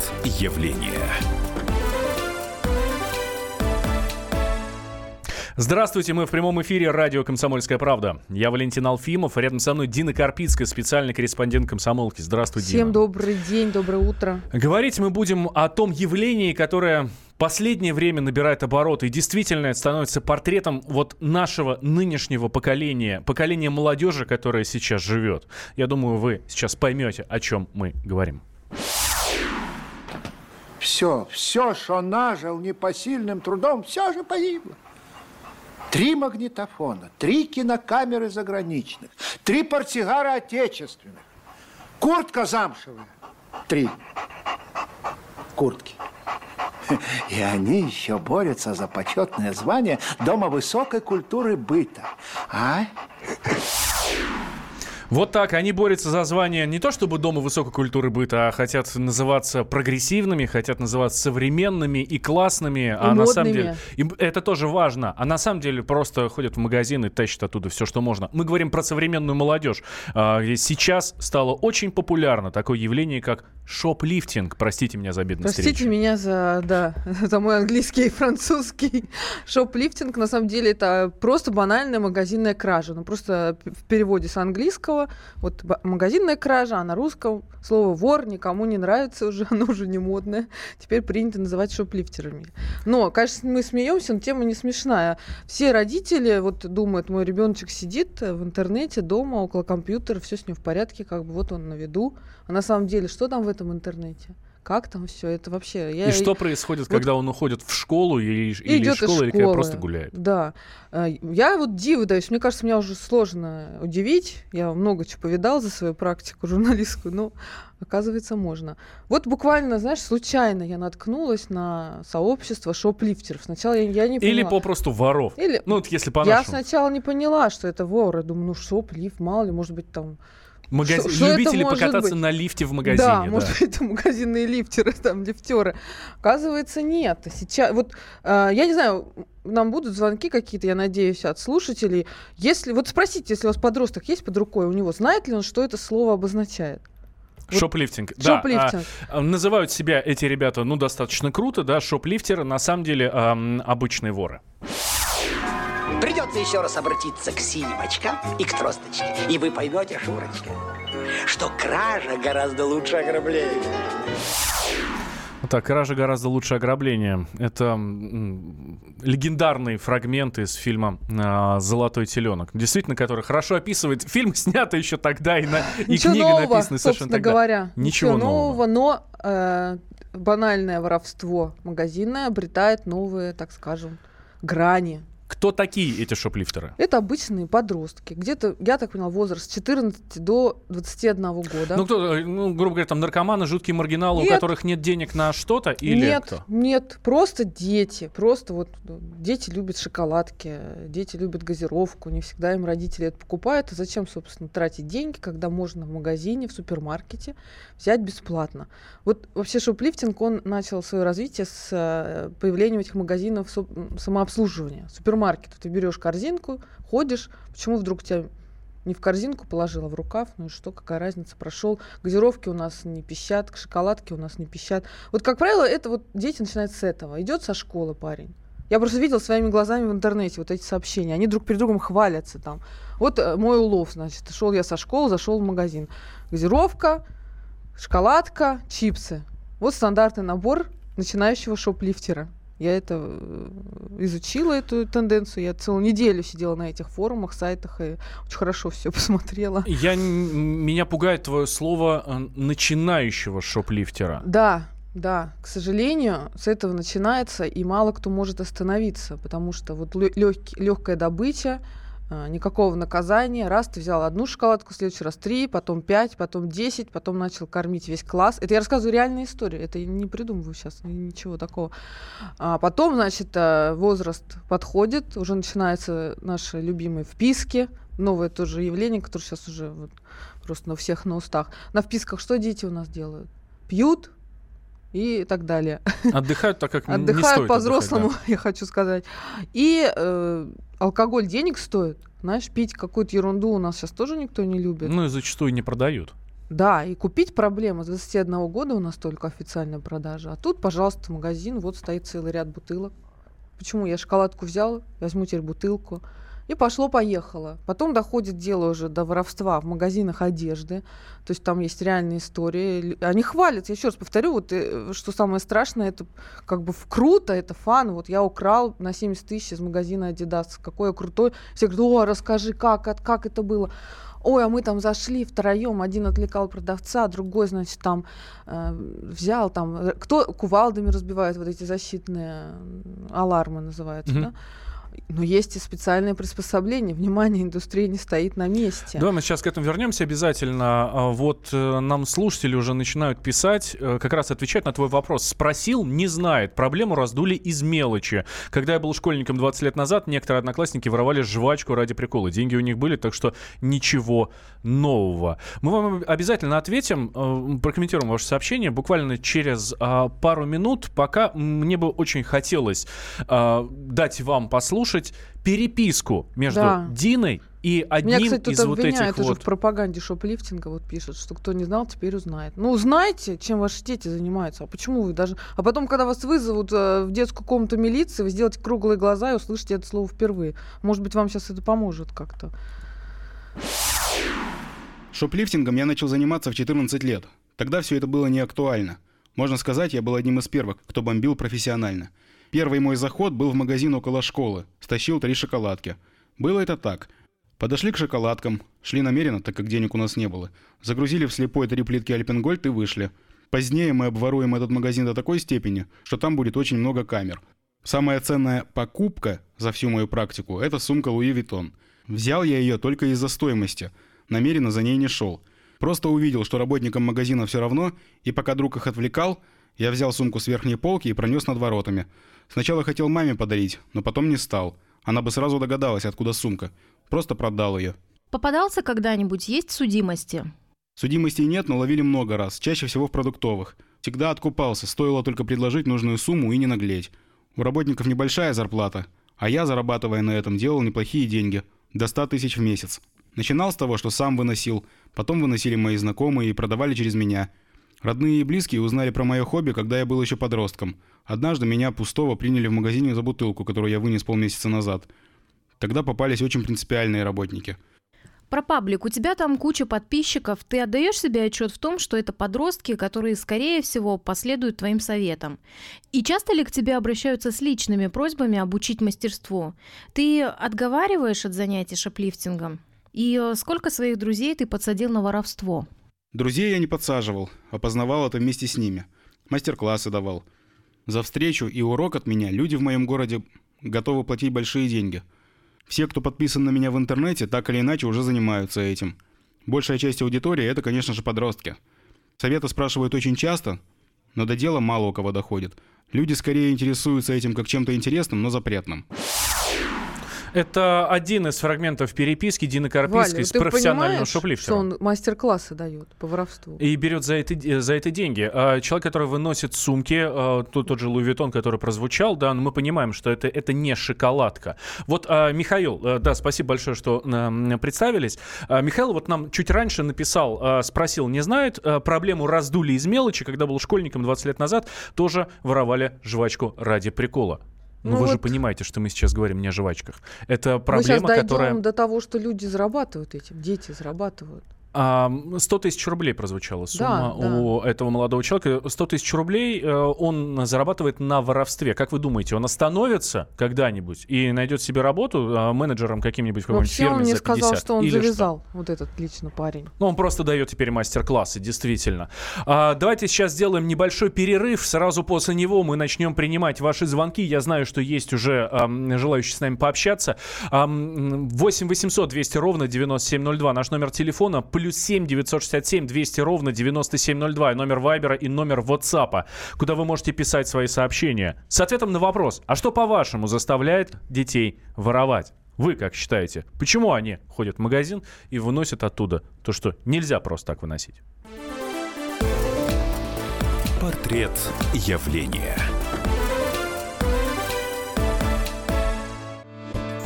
Свет явления. Здравствуйте, мы в прямом эфире радио «Комсомольская правда». Я Валентин Алфимов, рядом со мной Дина Карпицкая, специальный корреспондент «Комсомолки». Здравствуй, Всем Дина. добрый день, доброе утро. Говорить мы будем о том явлении, которое последнее время набирает обороты и действительно это становится портретом вот нашего нынешнего поколения, поколения молодежи, которая сейчас живет. Я думаю, вы сейчас поймете, о чем мы говорим. Все, все, что нажил непосильным трудом, все же погибло. Три магнитофона, три кинокамеры заграничных, три портсигара отечественных, куртка замшевая, три куртки. И они еще борются за почетное звание Дома высокой культуры быта. А? Вот так, они борются за звание не то чтобы Дома высокой культуры быта, а хотят называться прогрессивными, хотят называться современными и классными. а на самом деле им это тоже важно. А на самом деле просто ходят в магазин и тащат оттуда все, что можно. Мы говорим про современную молодежь. А, Сейчас стало очень популярно такое явление, как шоп-лифтинг. Простите меня за бедность Простите речи. меня за, да, за мой английский и французский. Шоп-лифтинг, на самом деле, это просто банальная магазинная кража. Ну, просто в переводе с английского, вот магазинная кража, а на русском слово вор никому не нравится уже, оно уже не модное. Теперь принято называть шоп-лифтерами. Но, конечно, мы смеемся, но тема не смешная. Все родители вот думают, мой ребеночек сидит в интернете дома, около компьютера, все с ним в порядке, как бы вот он на виду. А на самом деле, что там в этом интернете? Как там все? Это вообще... Я И что происходит, вот- когда он уходит в школу или, и или идет из школы, или когда школы. просто гуляет? Да. Э, Я вот диву даюсь. Мне кажется, меня уже сложно удивить. Я много чего повидал за свою практику журналистскую, но оказывается можно. Вот буквально, знаешь, случайно я наткнулась на сообщество шоплифтеров. Сначала я, я не поняла. Или попросту воров. Или- Ну, вот если Я по-нашему. сначала не поняла, что это воры. Думаю, ну шоплифт, мало ли, может быть, там Магази- Что- Любители покататься быть? на лифте в магазине. Да, да. может быть, это магазинные лифтеры, там, лифтеры. Оказывается, нет. Сейчас, вот, э, я не знаю, нам будут звонки какие-то, я надеюсь, от слушателей. Если, вот спросите, если у вас подросток есть под рукой, у него знает ли он, что это слово обозначает? Вот- Шоплифтинг. Да, Шоплифтинг. а, а, называют себя эти ребята, ну, достаточно круто, да, шоплифтеры, на самом деле ам, обычные воры. Придется еще раз обратиться к синим очкам и к тросточке. И вы поймете, Шурочка, что кража гораздо лучше ограбления. Так, кража гораздо лучше ограбления. Это м, легендарный фрагмент из фильма а, «Золотой теленок». Действительно, который хорошо описывает. Фильм снят еще тогда, и, на, и Ничего книга нового, написана совершенно тогда. говоря. Ничего нового. но э, банальное воровство магазинное обретает новые, так скажем, грани. Кто такие эти шоплифтеры? Это обычные подростки. Где-то, я так поняла, возраст с 14 до 21 года. Ну, кто, э, ну, грубо говоря, там наркоманы, жуткие маргиналы, у Нет. которых нет денег на что-то, или нет, кто? нет, просто дети. Просто вот ну, дети любят шоколадки, дети любят газировку. Не всегда им родители это покупают. А зачем, собственно, тратить деньги, когда можно в магазине, в супермаркете взять бесплатно? Вот вообще шоплифтинг, он начал свое развитие с э, появлением этих магазинов со- м, самообслуживания. Супермаркет. Ты берешь корзинку, ходишь. Почему вдруг тебя не в корзинку положила, в рукав, ну и что, какая разница, прошел. Газировки у нас не пищат, шоколадки у нас не пищат. Вот, как правило, это вот дети начинают с этого. Идет со школы парень. Я просто видел своими глазами в интернете вот эти сообщения. Они друг перед другом хвалятся там. Вот э, мой улов, значит. Шел я со школы, зашел в магазин. Газировка, шоколадка, чипсы. Вот стандартный набор начинающего шоплифтера. Я это э, изучила, эту тенденцию. Я целую неделю сидела на этих форумах, сайтах и очень хорошо все посмотрела. Я, меня пугает твое слово э, начинающего шоплифтера. Да, да, к сожалению, с этого начинается, и мало кто может остановиться, потому что вот легкая добыча, никакого наказания. Раз ты взял одну шоколадку, в следующий раз три, потом пять, потом десять, потом начал кормить весь класс. Это я рассказываю реальную историю, это я не придумываю сейчас, ничего такого. А потом, значит, э, возраст подходит, уже начинаются наши любимые вписки, новое тоже явление, которое сейчас уже вот просто на всех на устах. На вписках что дети у нас делают? Пьют, и так далее. Отдыхают так, как Отдыхают по-взрослому, отдыхать, я хочу сказать. И э, алкоголь денег стоит. Знаешь, пить какую-то ерунду у нас сейчас тоже никто не да. любит. Ну и зачастую не продают. Да, и купить проблема. С 21 года у нас только официальная продажа. А тут, пожалуйста, магазин, вот стоит целый ряд бутылок. Почему? Я шоколадку взял, возьму теперь бутылку. И пошло-поехало. Потом доходит дело уже до воровства в магазинах одежды. То есть там есть реальные истории. Они хвалят, я еще раз повторю, вот, э, что самое страшное, это как бы круто, это фан. Вот я украл на 70 тысяч из магазина Adidas. Какой я крутой. Все говорят, о, расскажи, как, как это было ой, а мы там зашли втроем, один отвлекал продавца, другой, значит, там э, взял там, э, кто кувалдами разбивает вот эти защитные алармы называются, mm-hmm. да? Но есть и специальные приспособления. Внимание, индустрия не стоит на месте. Да, мы сейчас к этому вернемся обязательно. А вот э, нам слушатели уже начинают писать, э, как раз отвечать на твой вопрос. Спросил, не знает. Проблему раздули из мелочи. Когда я был школьником 20 лет назад, некоторые одноклассники воровали жвачку ради прикола. Деньги у них были, так что ничего нового. Мы вам обязательно ответим, э, прокомментируем ваше сообщение буквально через а, пару минут. Пока мне бы очень хотелось а, дать вам послушать послушать переписку между да. Диной и одним Меня, кстати, из вот этих вот... уже в пропаганде шоплифтинга вот пишут, что кто не знал, теперь узнает. Ну, узнаете, чем ваши дети занимаются. А почему вы даже... А потом, когда вас вызовут э, в детскую комнату милиции, вы сделаете круглые глаза и услышите это слово впервые. Может быть, вам сейчас это поможет как-то. Шоплифтингом я начал заниматься в 14 лет. Тогда все это было не актуально. Можно сказать, я был одним из первых, кто бомбил профессионально – Первый мой заход был в магазин около школы. Стащил три шоколадки. Было это так. Подошли к шоколадкам. Шли намеренно, так как денег у нас не было. Загрузили в слепой три плитки Альпенгольд и вышли. Позднее мы обворуем этот магазин до такой степени, что там будет очень много камер. Самая ценная покупка за всю мою практику – это сумка Луи Виттон. Взял я ее только из-за стоимости. Намеренно за ней не шел. Просто увидел, что работникам магазина все равно, и пока друг их отвлекал, я взял сумку с верхней полки и пронес над воротами – Сначала хотел маме подарить, но потом не стал. Она бы сразу догадалась, откуда сумка. Просто продал ее. Попадался когда-нибудь? Есть судимости? Судимостей нет, но ловили много раз, чаще всего в продуктовых. Всегда откупался, стоило только предложить нужную сумму и не наглеть. У работников небольшая зарплата, а я, зарабатывая на этом, делал неплохие деньги. До 100 тысяч в месяц. Начинал с того, что сам выносил, потом выносили мои знакомые и продавали через меня – Родные и близкие узнали про мое хобби, когда я был еще подростком. Однажды меня пустого приняли в магазине за бутылку, которую я вынес полмесяца назад. Тогда попались очень принципиальные работники. Про паблик. У тебя там куча подписчиков. Ты отдаешь себе отчет в том, что это подростки, которые, скорее всего, последуют твоим советам. И часто ли к тебе обращаются с личными просьбами обучить мастерству? Ты отговариваешь от занятий шоплифтингом? И э, сколько своих друзей ты подсадил на воровство? Друзей я не подсаживал, опознавал это вместе с ними. Мастер-классы давал. За встречу и урок от меня люди в моем городе готовы платить большие деньги. Все, кто подписан на меня в интернете, так или иначе уже занимаются этим. Большая часть аудитории – это, конечно же, подростки. Советы спрашивают очень часто, но до дела мало у кого доходит. Люди скорее интересуются этим как чем-то интересным, но запретным. Это один из фрагментов переписки Дины Карпийской Валя, с профессиональным шоплифтером. что он мастер-классы дает по воровству? И берет за это, за это деньги. А человек, который выносит сумки, а, тот, тот же Луи Виттон, который прозвучал, да, мы понимаем, что это, это не шоколадка. Вот, а, Михаил, э, да, спасибо большое, что представились. Михаил вот нам чуть раньше написал, спросил, не знает, проблему раздули из мелочи, когда был школьником 20 лет назад, тоже воровали жвачку ради прикола. Ну, ну вы вот же понимаете, что мы сейчас говорим не о жвачках. Это проблема, мы сейчас дойдем которая... до того, что люди зарабатывают этим, дети зарабатывают. 100 тысяч рублей прозвучала сумма да, у да. этого молодого человека. 100 тысяч рублей э, он зарабатывает на воровстве. Как вы думаете, он остановится когда-нибудь и найдет себе работу а, менеджером каким-нибудь в какой-нибудь фирме он мне сказал, что он Или завязал, что? вот этот лично парень. Ну, он просто дает теперь мастер-классы, действительно. А, давайте сейчас сделаем небольшой перерыв. Сразу после него мы начнем принимать ваши звонки. Я знаю, что есть уже а, желающие с нами пообщаться. А, 8 800 200 ровно 9702 наш номер телефона. Плюс плюс 7 967 200 ровно 9702. Номер Вайбера и номер WhatsApp, куда вы можете писать свои сообщения. С ответом на вопрос, а что по-вашему заставляет детей воровать? Вы как считаете, почему они ходят в магазин и выносят оттуда то, что нельзя просто так выносить? Портрет явления.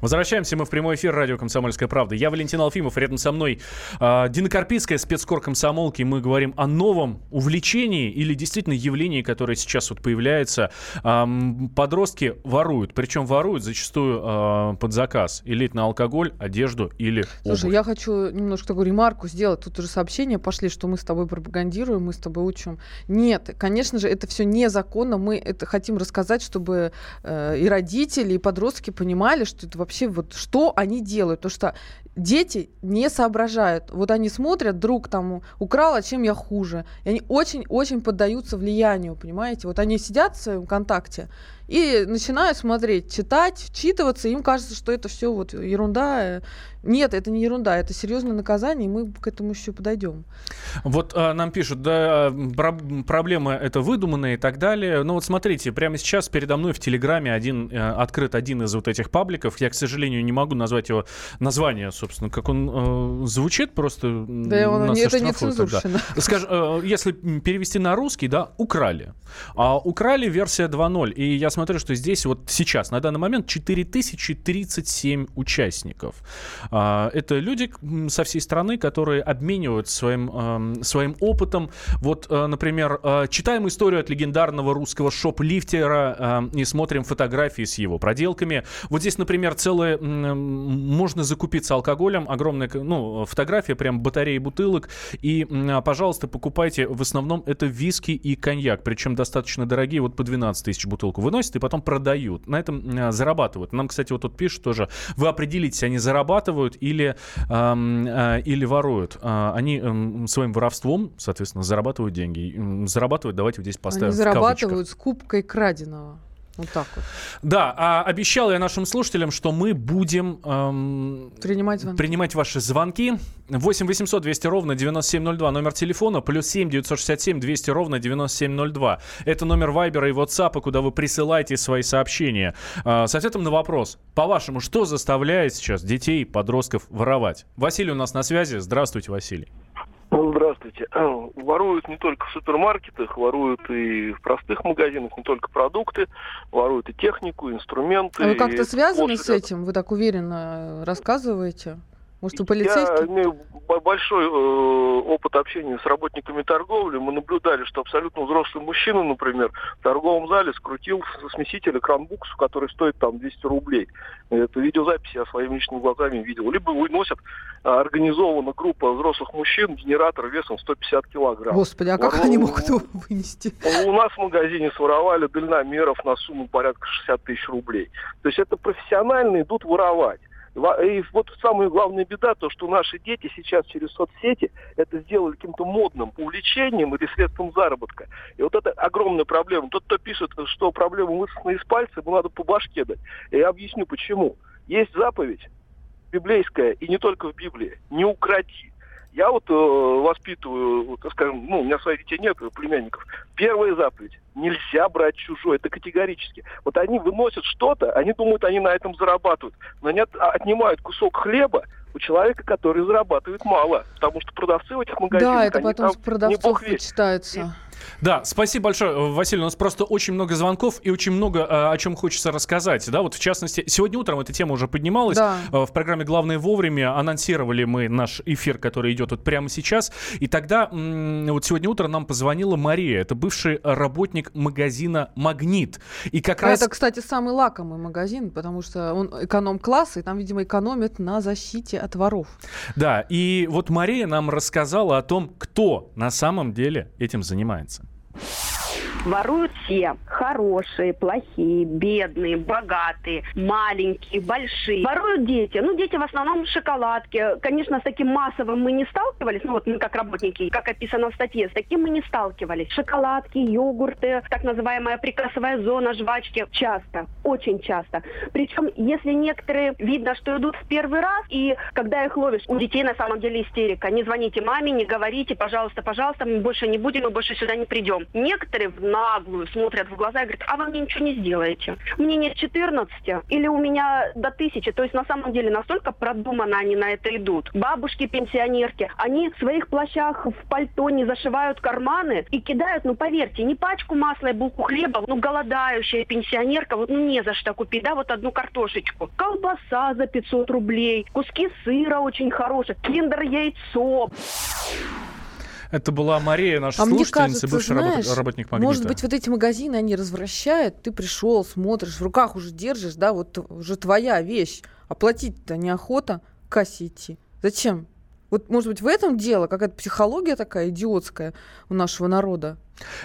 Возвращаемся мы в прямой эфир радио «Комсомольская правда». Я Валентин Алфимов, рядом со мной э, Дина Карпицкая, спецкор комсомолки. Мы говорим о новом увлечении или действительно явлении, которое сейчас вот появляется. Э, подростки воруют, причем воруют зачастую э, под заказ. Или на алкоголь, одежду или Слушай, обувь. я хочу немножко такую ремарку сделать. Тут уже сообщения пошли, что мы с тобой пропагандируем, мы с тобой учим. Нет, конечно же, это все незаконно. Мы это хотим рассказать, чтобы э, и родители, и подростки понимали, что это вообще вообще вот что они делают. Потому что дети не соображают. Вот они смотрят, друг там украл, а чем я хуже. И они очень-очень поддаются влиянию, понимаете? Вот они сидят в своем контакте и начинают смотреть, читать, вчитываться. Им кажется, что это все вот ерунда. Нет, это не ерунда, это серьезное наказание, и мы к этому еще подойдем. Вот а, нам пишут, да, про проблема это выдуманная и так далее. Ну вот смотрите, прямо сейчас передо мной в Телеграме один, э, открыт один из вот этих пабликов. Я, к сожалению, не могу назвать его название, собственно, как он э, звучит, просто да, он, нас это не цензурщина. Скажем, э, если перевести на русский, да, украли. А украли версия 2.0, и я смотрю, что здесь вот сейчас, на данный момент, 4037 участников. А, это люди со всей страны, которые обмениваются своим, своим опытом. Вот, э, например, э, читаем историю от легендарного русского шоп-лифтера и смотрим фотографии с его проделками. Вот здесь, например, целое... Можно закупиться алкоголем, огромная ну, фотография, прям батареи бутылок. И, пожалуйста, покупайте. В основном это виски и коньяк, причем достаточно дорогие, вот по 12 тысяч бутылку выносят приносят и потом продают. На этом э, зарабатывают. Нам, кстати, вот тут пишут тоже, вы определитесь, они зарабатывают или, э, или воруют. Э, они э, своим воровством, соответственно, зарабатывают деньги. Зарабатывают, давайте вот здесь поставим Они зарабатывают с кубкой краденого. Вот так вот. Да, а обещал я нашим слушателям, что мы будем эм, принимать, звонки. принимать ваши звонки. 8 800 200 ровно 9702, номер телефона, плюс 7 967 200 ровно 9702. Это номер Вайбера и WhatsApp, куда вы присылаете свои сообщения. Э, с ответом на вопрос. По-вашему, что заставляет сейчас детей, подростков воровать? Василий у нас на связи. Здравствуйте, Василий. Ну, здравствуйте. Воруют не только в супермаркетах, воруют и в простых магазинах, не только продукты, воруют и технику, инструменты. А вы как-то связаны с этим? Вы так уверенно рассказываете? Может, вы полицейский? Я имею большой э, опыт общения с работниками торговли. Мы наблюдали, что абсолютно взрослый мужчина, например, в торговом зале скрутил смеситель кранбуксу, который стоит там 200 рублей. Это видеозапись я своими личными глазами видел. Либо выносят а, организованно группа взрослых мужчин генератор весом 150 килограмм. Господи, а как Воров... они могут его вынести? У нас в магазине своровали дальномеров на сумму порядка 60 тысяч рублей. То есть это профессионально идут воровать. И вот самая главная беда, то, что наши дети сейчас через соцсети это сделали каким-то модным увлечением или средством заработка. И вот это огромная проблема. Тот, кто пишет, что проблема высосана из пальца, ему надо по башке дать. И я объясню, почему. Есть заповедь библейская, и не только в Библии, не укради. Я вот э, воспитываю, вот, скажем, ну, у меня своих детей нет, племянников. Первая заповедь. Нельзя брать чужое. Это категорически. Вот они выносят что-то, они думают, они на этом зарабатывают. Но они от, отнимают кусок хлеба, у человека, который зарабатывает мало. Потому что продавцы в этих магазинах... Да, это потом с продавцов вычитается. Да, спасибо большое, Василий. У нас просто очень много звонков и очень много э, о чем хочется рассказать. Да, вот в частности, сегодня утром эта тема уже поднималась. Да. Э, в программе «Главное вовремя» анонсировали мы наш эфир, который идет вот прямо сейчас. И тогда, вот сегодня утром нам позвонила Мария. Это бывший работник магазина «Магнит». И как а раз... это, кстати, самый лакомый магазин, потому что он эконом-класс, и там, видимо, экономят на защите от воров. Да, и вот Мария нам рассказала о том, кто на самом деле этим занимается. Воруют все. Хорошие, плохие, бедные, богатые, маленькие, большие. Воруют дети. Ну, дети в основном шоколадки. Конечно, с таким массовым мы не сталкивались. Ну, вот мы как работники, как описано в статье, с таким мы не сталкивались. Шоколадки, йогурты, так называемая прикасовая зона, жвачки. Часто, очень часто. Причем, если некоторые видно, что идут в первый раз, и когда их ловишь, у детей на самом деле истерика. Не звоните маме, не говорите, пожалуйста, пожалуйста, мы больше не будем, мы больше сюда не придем. Некоторые наглую смотрят в глаза и говорят, а вы мне ничего не сделаете. Мне нет 14, или у меня до тысячи. То есть на самом деле настолько продуманно они на это идут. Бабушки, пенсионерки, они в своих плащах в пальто не зашивают карманы и кидают, ну поверьте, не пачку масла и булку хлеба, ну голодающая пенсионерка, вот ну не за что купить, да, вот одну картошечку. Колбаса за 500 рублей, куски сыра очень хорошие, киндер яйцо. Это была Мария, наша а слушательница, кажется, бывший знаешь, работник Магнита. Может быть, вот эти магазины, они развращают, ты пришел, смотришь, в руках уже держишь, да, вот уже твоя вещь. Оплатить-то неохота, кассе идти. Зачем? Вот, может быть, в этом дело какая-то психология такая идиотская у нашего народа.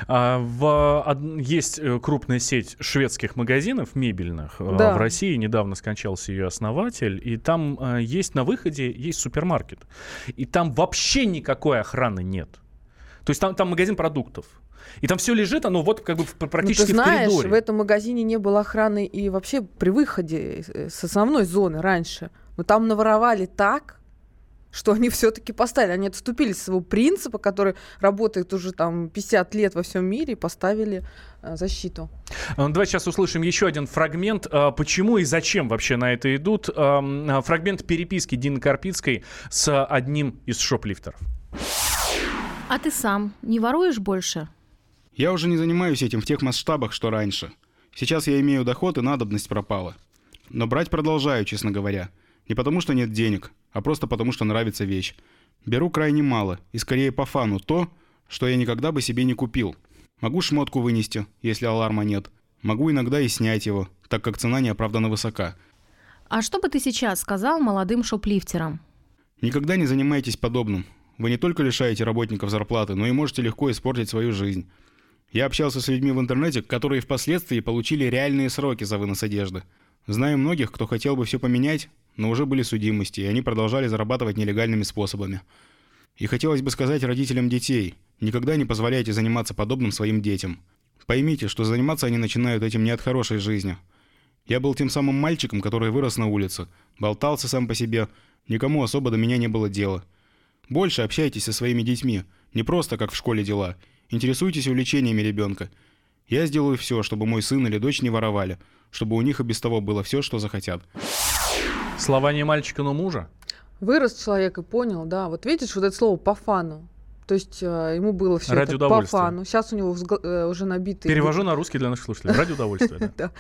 А, в, есть э, крупная сеть шведских магазинов мебельных э, Да. в России. Недавно скончался ее основатель. И там э, есть на выходе есть супермаркет. И там вообще никакой охраны нет. То есть там, там магазин продуктов. И там все лежит, оно вот как бы в- Ну, практически ты знаешь, в коридоре. в этом магазине не было охраны и вообще при выходе с основной зоны раньше. Но там наворовали так, что они все-таки поставили. Они отступились от своего принципа, который работает уже там 50 лет во всем мире, и поставили э, защиту. А, Давайте сейчас услышим еще один фрагмент. а, Почему и зачем вообще на это идут? А, Фрагмент переписки Дины Карпицкой с одним из шоплифтеров. А ты сам не воруешь больше? Я уже не занимаюсь этим в тех масштабах, что раньше. Сейчас я имею доход, и надобность пропала. Но брать продолжаю, честно говоря. Не потому, что нет денег, а просто потому, что нравится вещь. Беру крайне мало, и скорее по фану то, что я никогда бы себе не купил. Могу шмотку вынести, если аларма нет. Могу иногда и снять его, так как цена неоправданно высока. А что бы ты сейчас сказал молодым шоплифтерам? Никогда не занимайтесь подобным. Вы не только лишаете работников зарплаты, но и можете легко испортить свою жизнь. Я общался с людьми в интернете, которые впоследствии получили реальные сроки за вынос одежды. Знаю многих, кто хотел бы все поменять, но уже были судимости, и они продолжали зарабатывать нелегальными способами. И хотелось бы сказать родителям детей, никогда не позволяйте заниматься подобным своим детям. Поймите, что заниматься они начинают этим не от хорошей жизни. Я был тем самым мальчиком, который вырос на улице, болтался сам по себе, никому особо до меня не было дела. Больше общайтесь со своими детьми, не просто как в школе дела. Интересуйтесь увлечениями ребенка. Я сделаю все, чтобы мой сын или дочь не воровали, чтобы у них и без того было все, что захотят. Слова не мальчика, но мужа. Вырос человек и понял, да. Вот видишь, вот это слово по фану. То есть э, ему было все Ради это по фану. Сейчас у него взгла- э, уже набитый... Перевожу на русский для наших слушателей. Ради удовольствия. да.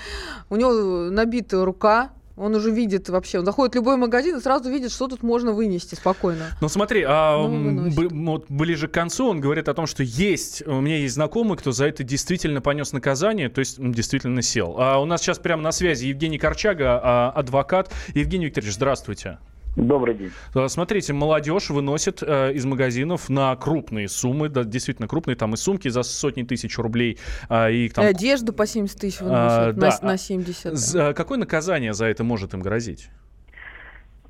У него набитая рука, он уже видит вообще, он заходит в любой магазин и сразу видит, что тут можно вынести спокойно. Ну смотри, а, Ну, б- вот ближе к концу он говорит о том, что есть, у меня есть знакомый, кто за это действительно понес наказание, то есть действительно сел. А у нас сейчас прямо на связи Евгений Корчага, а, адвокат. Евгений Викторович, здравствуйте. Добрый день. А, Смотрите, молодежь выносит э, из магазинов на крупные суммы, да, действительно крупные, там и сумки за сотни тысяч рублей, а, и там... И одежду по 70 тысяч выносят А, на, да, с- на а 70. за- какое наказание за это может им грозить?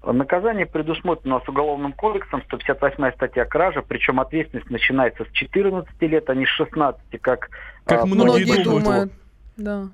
Наказание предусмотрено у нас Уголовным кодексом, 158 статья кража, причем ответственность начинается с 14 лет, а не с 16, как... Как а, многие Многие думают. думают. Да.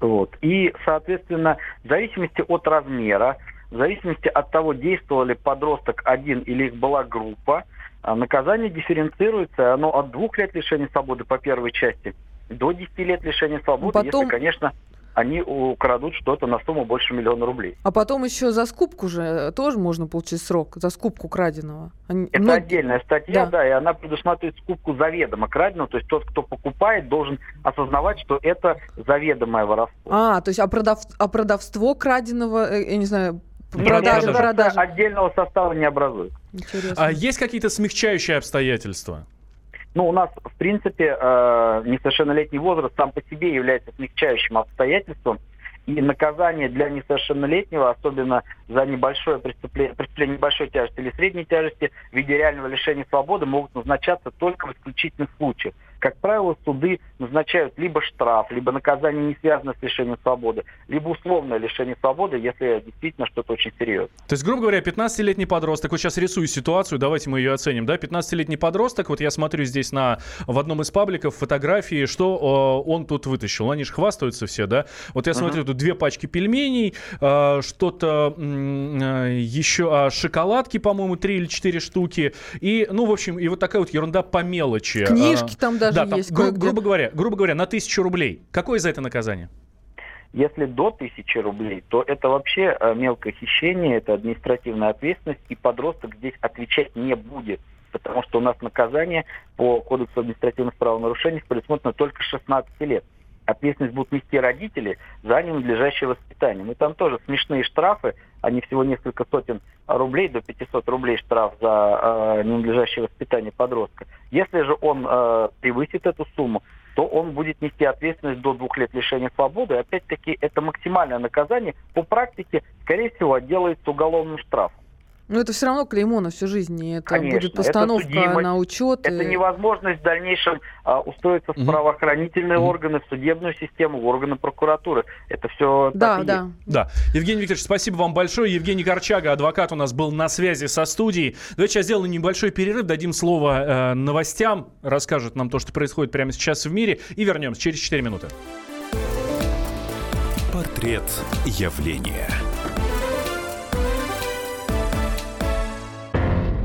Вот. И, соответственно, в зависимости от размера, в зависимости от того, действовал ли подросток один или их была группа, а, наказание дифференцируется, оно от двух лет лишения свободы по первой части до 10 лет лишения свободы, Потом- если, конечно, они украдут что-то на сумму больше миллиона рублей. А потом еще за скупку же тоже можно получить срок, за скупку краденого. Они- Это многие- отдельная статья, Да. да. и она предусматривает скупку заведомо краденого, то есть тот, кто покупает, должен осознавать, что это заведомое воровство. А, то есть а, продав... а продавство краденого, э, я не знаю, продажа, продажа. отдельного состава не образует. Интересно. А есть какие-то смягчающие обстоятельства? Ну, у нас, в принципе, э, несовершеннолетний возраст сам по себе является смягчающим обстоятельством, и наказание для несовершеннолетнего, особенно за небольшое преступление, преступление небольшой тяжести или средней тяжести, в виде реального лишения свободы могут назначаться только в исключительных случаях. Как правило, суды назначают либо штраф, либо наказание не связанное с лишением свободы, либо условное лишение свободы, если действительно что-то очень серьезное. То есть, грубо говоря, 15-летний подросток, вот сейчас рисую ситуацию, давайте мы ее оценим, да, 15-летний подросток, вот я смотрю здесь на, в одном из пабликов фотографии, что э, он тут вытащил, они же хвастаются все, да, вот я uh-huh. смотрю, тут две пачки пельменей, э, что-то э, еще, э, шоколадки, по-моему, три или четыре штуки, и, ну, в общем, и вот такая вот ерунда по мелочи. Книжки а, там даже да, есть. Там, гру- грубо говоря, грубо говоря, на тысячу рублей. Какое за это наказание? Если до тысячи рублей, то это вообще э, мелкое хищение, это административная ответственность, и подросток здесь отвечать не будет, потому что у нас наказание по Кодексу административных правонарушений предусмотрено только 16 лет. Ответственность будут нести родители за ненадлежащее воспитание. Ну, там тоже смешные штрафы, они всего несколько сотен рублей, до 500 рублей штраф за э, ненадлежащее воспитание подростка. Если же он э, превысит эту сумму, то он будет нести ответственность до двух лет лишения свободы. Опять-таки, это максимальное наказание. По практике, скорее всего, отделается уголовным штрафом. Но это все равно клеймо на всю жизнь, и это Конечно, будет постановка это на учет. Это и... невозможность в дальнейшем а, устроиться в правоохранительные mm-hmm. органы, в судебную систему, в органы прокуратуры. Это все да, да. Есть. Да. Евгений Викторович, спасибо вам большое. Евгений Корчага, адвокат, у нас был на связи со студией. Давайте сейчас сделаем небольшой перерыв, дадим слово э, новостям, расскажут нам то, что происходит прямо сейчас в мире, и вернемся через 4 минуты. Портрет явления.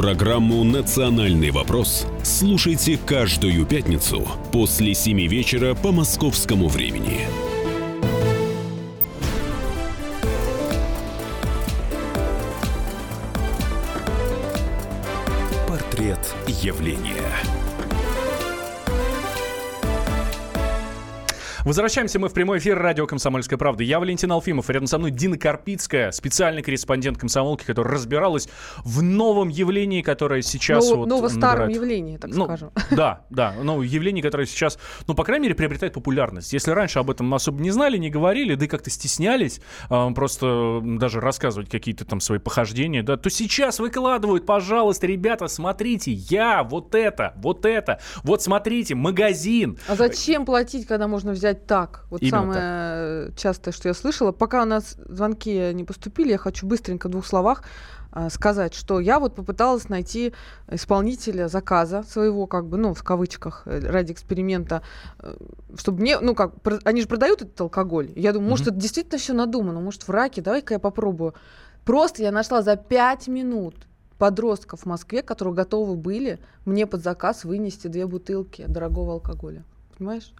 Программу «Национальный вопрос» слушайте каждую пятницу после 7 вечера по московскому времени. Портрет явления. Возвращаемся мы в прямой эфир радио «Комсомольская правда». Я Валентин Алфимов, рядом со мной Дина Карпицкая, специальный корреспондент «Комсомолки», которая разбиралась в новом явлении, которое сейчас... Ново, вот ново-старом явлении, так ну, скажем. Да, да, ну, явление, которое сейчас, ну, по крайней мере, приобретает популярность. Если раньше об этом особо не знали, не говорили, да и как-то стеснялись э, просто даже рассказывать какие-то там свои похождения, да, то сейчас выкладывают, пожалуйста, ребята, смотрите, я, вот это, вот это, вот смотрите, магазин. А зачем платить, когда можно взять взять так. Вот Именно самое так. частое, что я слышала. Пока у нас звонки не поступили, я хочу быстренько в двух словах а, сказать, что я вот попыталась найти исполнителя заказа своего, как бы, ну, в кавычках, э, ради эксперимента, э, чтобы мне, ну, как, они же продают этот алкоголь. Я думаю, может, mm-hmm. это действительно все надумано, может, в раке, давай-ка я попробую. Просто я нашла за пять минут подростков в Москве, которые готовы были мне под заказ вынести две бутылки дорогого алкоголя. Понимаешь?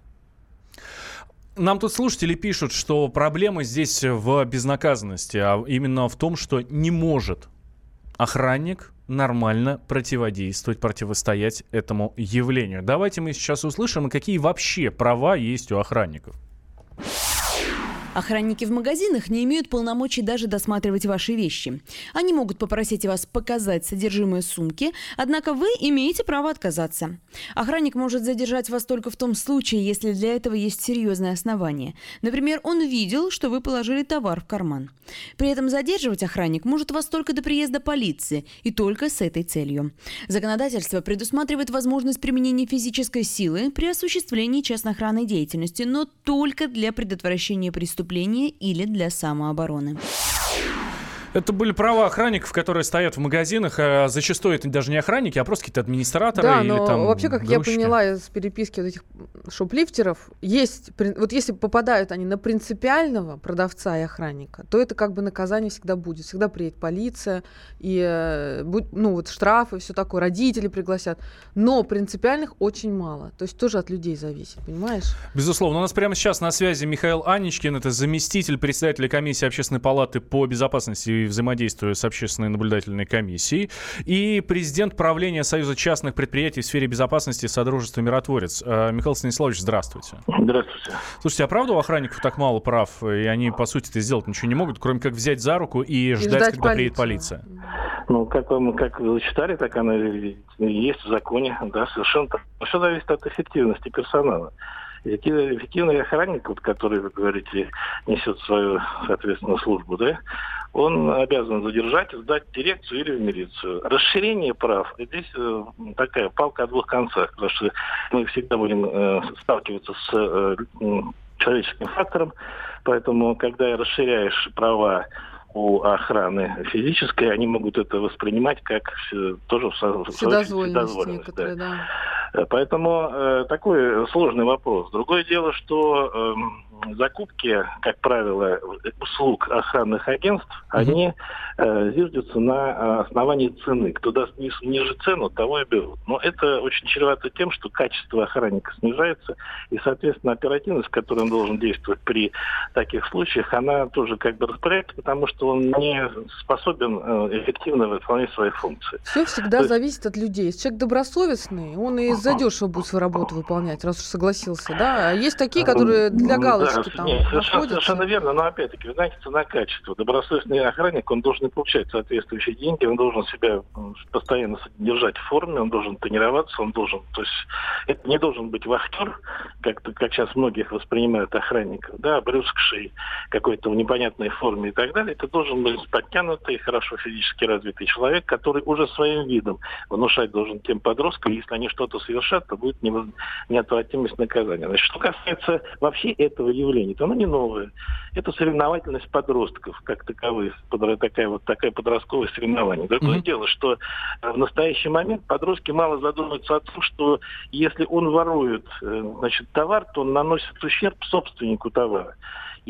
Нам тут слушатели пишут, что проблема здесь в безнаказанности, а именно в том, что не может охранник нормально противодействовать, противостоять этому явлению. Давайте мы сейчас услышим, какие вообще права есть у охранников. Охранники в магазинах не имеют полномочий даже досматривать ваши вещи. Они могут попросить вас показать содержимое сумки, однако вы имеете право отказаться. Охранник может задержать вас только в том случае, если для этого есть серьезное основание. Например, он видел, что вы положили товар в карман. При этом задерживать охранник может вас только до приезда полиции и только с этой целью. Законодательство предусматривает возможность применения физической силы при осуществлении частной деятельности, но только для предотвращения преступления преступления или для самообороны. Это были права охранников, которые стоят в магазинах. А зачастую это даже не охранники, а просто какие-то администраторы да, или но там вообще, как грузчики. я поняла из переписки вот этих шоплифтеров, есть, вот если попадают они на принципиального продавца и охранника, то это как бы наказание всегда будет. Всегда приедет полиция, и э, ну вот штрафы, все такое, родители пригласят. Но принципиальных очень мало. То есть тоже от людей зависит, понимаешь? Безусловно. У нас прямо сейчас на связи Михаил Аничкин, это заместитель председателя комиссии общественной палаты по безопасности взаимодействую с общественной наблюдательной комиссией, и президент правления Союза частных предприятий в сфере безопасности Содружества «Миротворец». Э, Михаил Станиславович, здравствуйте. Здравствуйте. Слушайте, а правда у охранников так мало прав, и они, по сути, это сделать ничего не могут, кроме как взять за руку и, и ждать, ждать когда полицию. приедет полиция? Ну, как, вам, как вы читали, так она есть в законе, да, совершенно так. Все зависит от эффективности персонала. Эффективный охранник, вот, который, вы говорите, несет свою, соответственно, службу, да, он обязан задержать, сдать дирекцию или в милицию. Расширение прав, здесь э, такая палка о двух концах, потому что мы всегда будем э, сталкиваться с э, человеческим фактором, поэтому, когда расширяешь права у охраны физической, они могут это воспринимать как тоже вседозволенность. Да. да. Поэтому э, такой сложный вопрос. Другое дело, что э, закупки, как правило, услуг охранных агентств, угу. они э, зиждятся на основании цены. Кто даст низ, ниже цену, того и берут. Но это очень чревато тем, что качество охранника снижается, и, соответственно, оперативность, которой он должен действовать при таких случаях, она тоже как бы распоряжается, потому что он не способен э, эффективно выполнять свои функции. Все всегда То зависит от людей. Если человек добросовестный, он и задешево будет свою работу выполнять, раз уж согласился, да? А есть такие, которые для галочки галочки там нет, совершенно, совершенно верно, но опять-таки, вы знаете, цена-качество. Добросовестный охранник, он должен получать соответствующие деньги, он должен себя постоянно держать в форме, он должен тренироваться, он должен, то есть это не должен быть вахтер, как, как сейчас многих воспринимают охранников, да, брюскший, какой-то в непонятной форме и так далее. Это должен быть подтянутый, хорошо физически развитый человек, который уже своим видом внушать должен тем подросткам, если они что-то совершат, то будет неотвратимость наказания. Значит, что касается вообще этого явление, то оно не новое. Это соревновательность подростков, как таковых, такая вот такая подростковое соревнование. Другое mm-hmm. дело, что э, в настоящий момент подростки мало задумываются о том, что если он ворует э, значит, товар, то он наносит ущерб собственнику товара.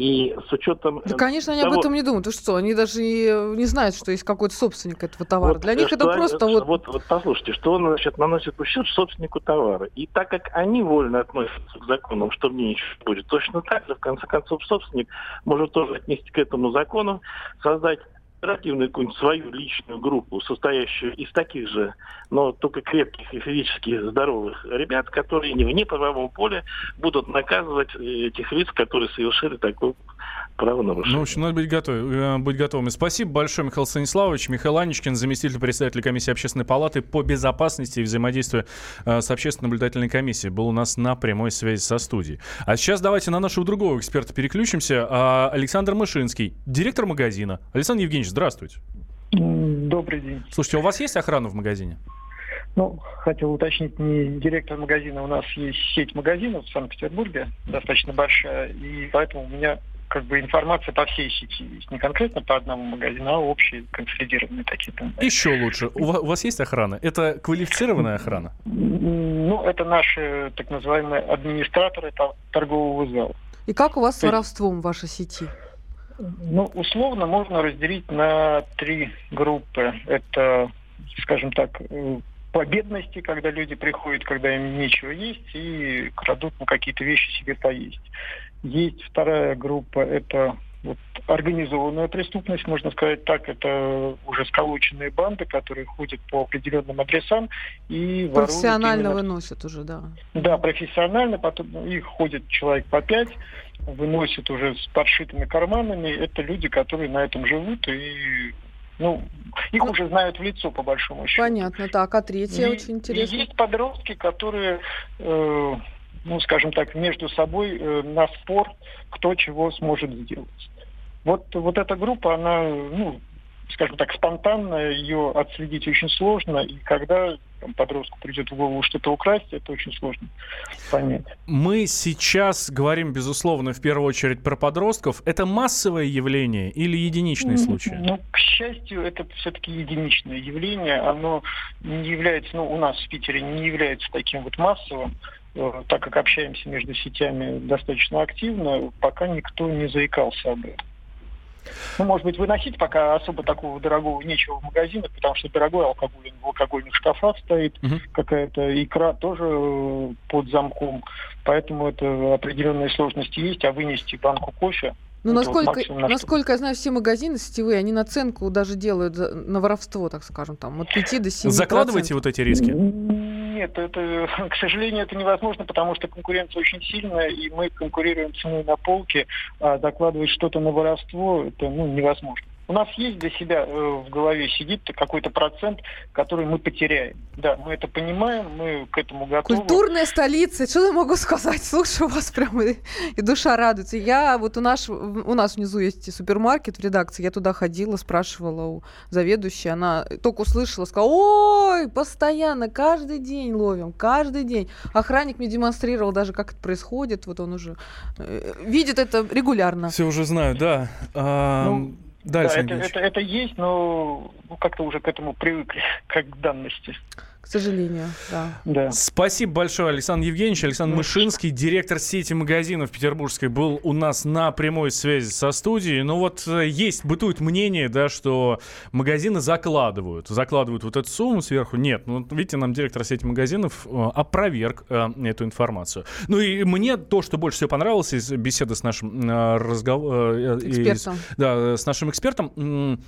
И с учетом... Да, конечно, они того... об этом не думают. Ты что, они даже и не знают, что есть какой-то собственник этого товара. Вот, Для них это просто вот... вот... Вот послушайте, что он значит, наносит ущерб собственнику товара. И так как они вольно относятся к законам, что мне ничего будет, точно так же, в конце концов, собственник может тоже отнести к этому закону, создать оперативную какую-нибудь свою личную группу, состоящую из таких же, но только крепких и физически здоровых ребят, которые не вне правового поля будут наказывать этих лиц, которые совершили такой правонарушение. Ну, в общем, надо быть, готов, э, быть готовыми. Спасибо большое, Михаил Станиславович. Михаил Анечкин, заместитель председателя комиссии общественной палаты по безопасности и взаимодействию э, с общественной наблюдательной комиссией, был у нас на прямой связи со студией. А сейчас давайте на нашего другого эксперта переключимся. А, Александр Мышинский, директор магазина. Александр Евгеньевич, здравствуйте. Добрый день. Слушайте, у вас есть охрана в магазине? Ну, хотел уточнить, не директор магазина, у нас есть сеть магазинов в Санкт-Петербурге, достаточно большая, и поэтому у меня как бы информация по всей сети есть. Не конкретно по одному магазину, а общие консолидированные такие. Там, Еще лучше. У вас, у вас есть охрана? Это квалифицированная охрана? Ну, это наши так называемые администраторы торгового зала. И как у вас с воровством в вашей сети? Ну, условно можно разделить на три группы. Это, скажем так, э, по бедности, когда люди приходят, когда им нечего есть, и крадут ну, какие-то вещи себе поесть. Есть вторая группа, это вот организованная преступность, можно сказать так, это уже сколоченные банды, которые ходят по определенным адресам и профессионально именно... выносят уже, да. Да, профессионально, потом их ходит человек по пять, выносят уже с подшитыми карманами. Это люди, которые на этом живут и ну, их ну, уже знают в лицо, по большому счету. Понятно, так, а третья и, очень интересно. есть подростки, которые, э, ну, скажем так, между собой э, на спор, кто чего сможет сделать. Вот, вот эта группа, она, ну, скажем так, спонтанно, ее отследить очень сложно, и когда там, подростку придет в голову что-то украсть, это очень сложно понять. Мы сейчас говорим, безусловно, в первую очередь про подростков. Это массовое явление или единичные ну, случаи? Ну, к счастью, это все-таки единичное явление. Оно не является, ну, у нас в Питере не является таким вот массовым так как общаемся между сетями достаточно активно, пока никто не заикался об этом. Ну, может быть, выносить пока особо такого дорогого нечего в магазинах, потому что дорогой алкоголь в алкогольных шкафах стоит, угу. какая-то икра тоже э, под замком. Поэтому это определенные сложности есть, а вынести банку кофе ну, насколько, вот насколько я знаю, все магазины сетевые, они наценку даже делают на воровство, так скажем, там, от 5 до 7 Закладываете вот эти риски? Нет, это, к сожалению, это невозможно, потому что конкуренция очень сильная, и мы конкурируем ценой на полке, а докладывать что-то на воровство, это ну, невозможно. У нас есть для себя э, в голове сидит какой-то процент, который мы потеряем. Да, мы это понимаем, мы к этому готовы. Культурная столица, что я могу сказать? Слушай, у вас прям и, и душа радуется. Я вот у нас, у нас внизу есть супермаркет в редакции, я туда ходила, спрашивала у заведующей, она только услышала, сказала, ой, постоянно, каждый день ловим, каждый день. Охранник мне демонстрировал даже, как это происходит, вот он уже э, видит это регулярно. Все уже знаю, да. А, ну, Дальше, да, это, это, это есть, но ну, как-то уже к этому привыкли, как к данности. К сожалению, да. да. Спасибо большое, Александр Евгеньевич. Александр Мышинский, директор сети магазинов Петербургской, был у нас на прямой связи со студией. Ну вот э, есть, бытует мнение, да, что магазины закладывают. Закладывают вот эту сумму сверху. Нет, ну видите, нам директор сети магазинов э, опроверг э, эту информацию. Ну и мне то, что больше всего понравилось из беседы с нашим э, разговором... Э, экспертом. Из, да, с нашим экспертом,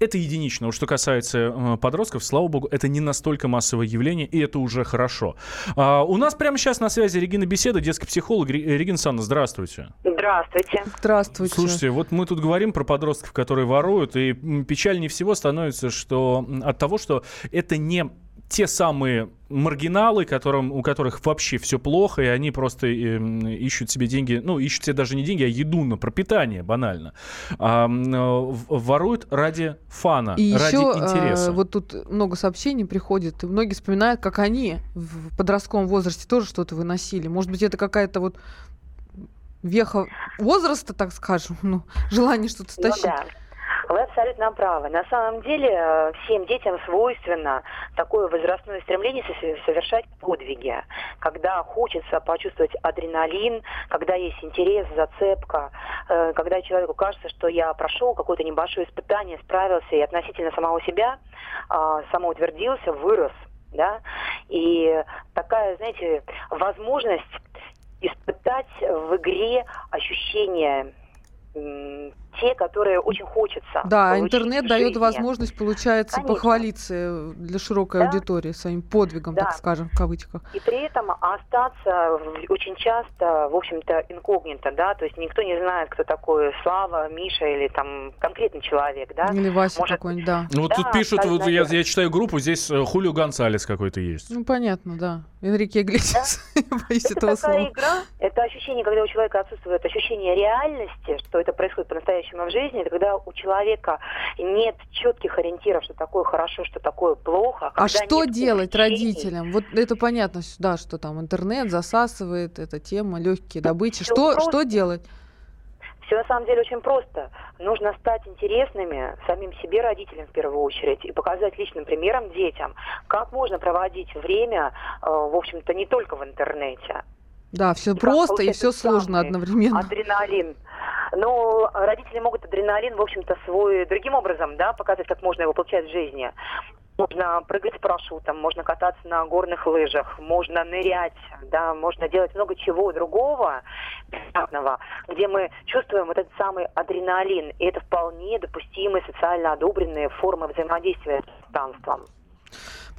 это единично. Вот что касается э, подростков, слава богу, это не настолько массовое явление, и это уже хорошо. А, у нас прямо сейчас на связи Регина Беседа, детский психолог. Регина Санна, здравствуйте. Здравствуйте. Здравствуйте. Слушайте, вот мы тут говорим про подростков, которые воруют, и печальнее всего становится, что от того, что это не те самые маргиналы, которым, у которых вообще все плохо, и они просто э, ищут себе деньги, ну, ищут себе даже не деньги, а еду на пропитание, банально. А, э, воруют ради фана, и ради еще, интереса. Э, вот тут много сообщений приходит, и многие вспоминают, как они в подростковом возрасте тоже что-то выносили. Может быть, это какая-то вот веха возраста, так скажем, ну, желание что-то ну стащить. Ну, да. Вы абсолютно правы. На самом деле э, всем детям свойственно такое возрастное стремление совершать подвиги, когда хочется почувствовать адреналин, когда есть интерес, зацепка, э, когда человеку кажется, что я прошел какое-то небольшое испытание, справился и относительно самого себя а, самоутвердился, вырос. Да? И такая, знаете, возможность испытать в игре ощущение те, которые очень хочется. Да, интернет дает возможность, получается, Конечно. похвалиться для широкой да? аудитории своим подвигом, да. так скажем, в кавычках. И при этом остаться очень часто, в общем-то, инкогнито, да, то есть никто не знает, кто такой Слава, Миша или там конкретный человек, да. Или Вася Может... какой-нибудь, да. Ну вот да, тут пишут, вот я, я читаю группу, здесь э, Хулио Гонсалес какой-то есть. Ну понятно, да. Энрике Иглесиас, да? я боюсь это этого такая слова. игра, это ощущение, когда у человека отсутствует ощущение реальности, что это происходит по-настоящему по-настоящему в жизни, это когда у человека нет четких ориентиров, что такое хорошо, что такое плохо. А что делать родителям? Вот это понятно, да, что там интернет засасывает, эта тема, легкие добычи. Что, что делать? Все на самом деле очень просто. Нужно стать интересными самим себе, родителям в первую очередь, и показать личным примером детям, как можно проводить время, э, в общем-то, не только в интернете. Да, все просто и все сложно одновременно. Адреналин. Но родители могут адреналин, в общем-то, свой другим образом, да, показать, как можно его получать в жизни. Можно прыгать с парашютом, можно кататься на горных лыжах, можно нырять, да, можно делать много чего другого, приятного, где мы чувствуем вот этот самый адреналин. И это вполне допустимые социально одобренные формы взаимодействия с пространством.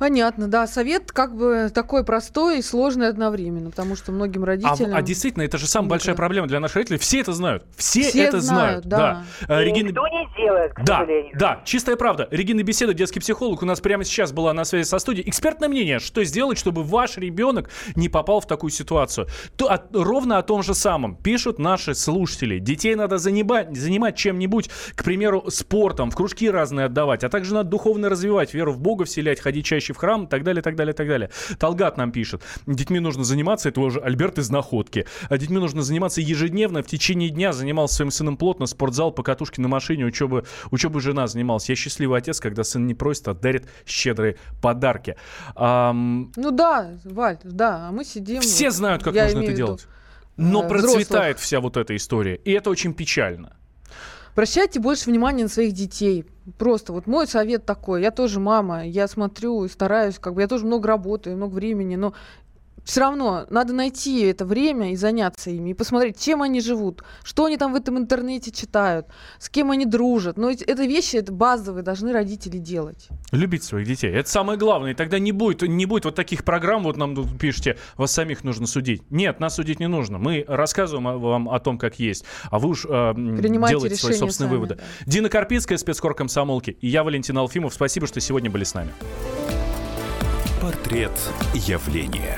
Понятно, да. Совет как бы такой простой и сложный одновременно, потому что многим родителям... А, а действительно, это же самая большая проблема для наших родителей. Все это знают. Все, Все это знают. Да. да. Регина... Никто не делает, к да, сожалению. Да, чистая правда. Регина Беседа, детский психолог, у нас прямо сейчас была на связи со студией. Экспертное мнение, что сделать, чтобы ваш ребенок не попал в такую ситуацию. То, а, ровно о том же самом пишут наши слушатели. Детей надо занимать, занимать чем-нибудь, к примеру, спортом, в кружки разные отдавать, а также надо духовно развивать, веру в Бога вселять, ходить чаще в храм и так далее, так далее, так далее. Талгат нам пишет. Детьми нужно заниматься, это уже Альберт из Находки. А детьми нужно заниматься ежедневно, в течение дня занимался своим сыном плотно, спортзал, покатушки на машине, учебы, учебы жена занималась. Я счастливый отец, когда сын не просит, а дарит щедрые подарки. Ам... Ну да, Валь, да, а мы сидим... Все знают, как нужно это делать. Но э, процветает вся вот эта история. И это очень печально. Прощайте больше внимания на своих детей. Просто вот мой совет такой. Я тоже мама, я смотрю и стараюсь, как бы я тоже много работаю, много времени, но все равно надо найти это время и заняться ими, и посмотреть, чем они живут, что они там в этом интернете читают, с кем они дружат. Но это вещи, это базовые, должны родители делать. Любить своих детей. Это самое главное. И тогда не будет, не будет вот таких программ, вот нам тут пишете, вас самих нужно судить. Нет, нас судить не нужно. Мы рассказываем вам о том, как есть. А вы уж э, делаете свои собственные сами, выводы. Да. Дина Карпицкая, спецкор комсомолки. И я, Валентин Алфимов. Спасибо, что сегодня были с нами. Портрет явления.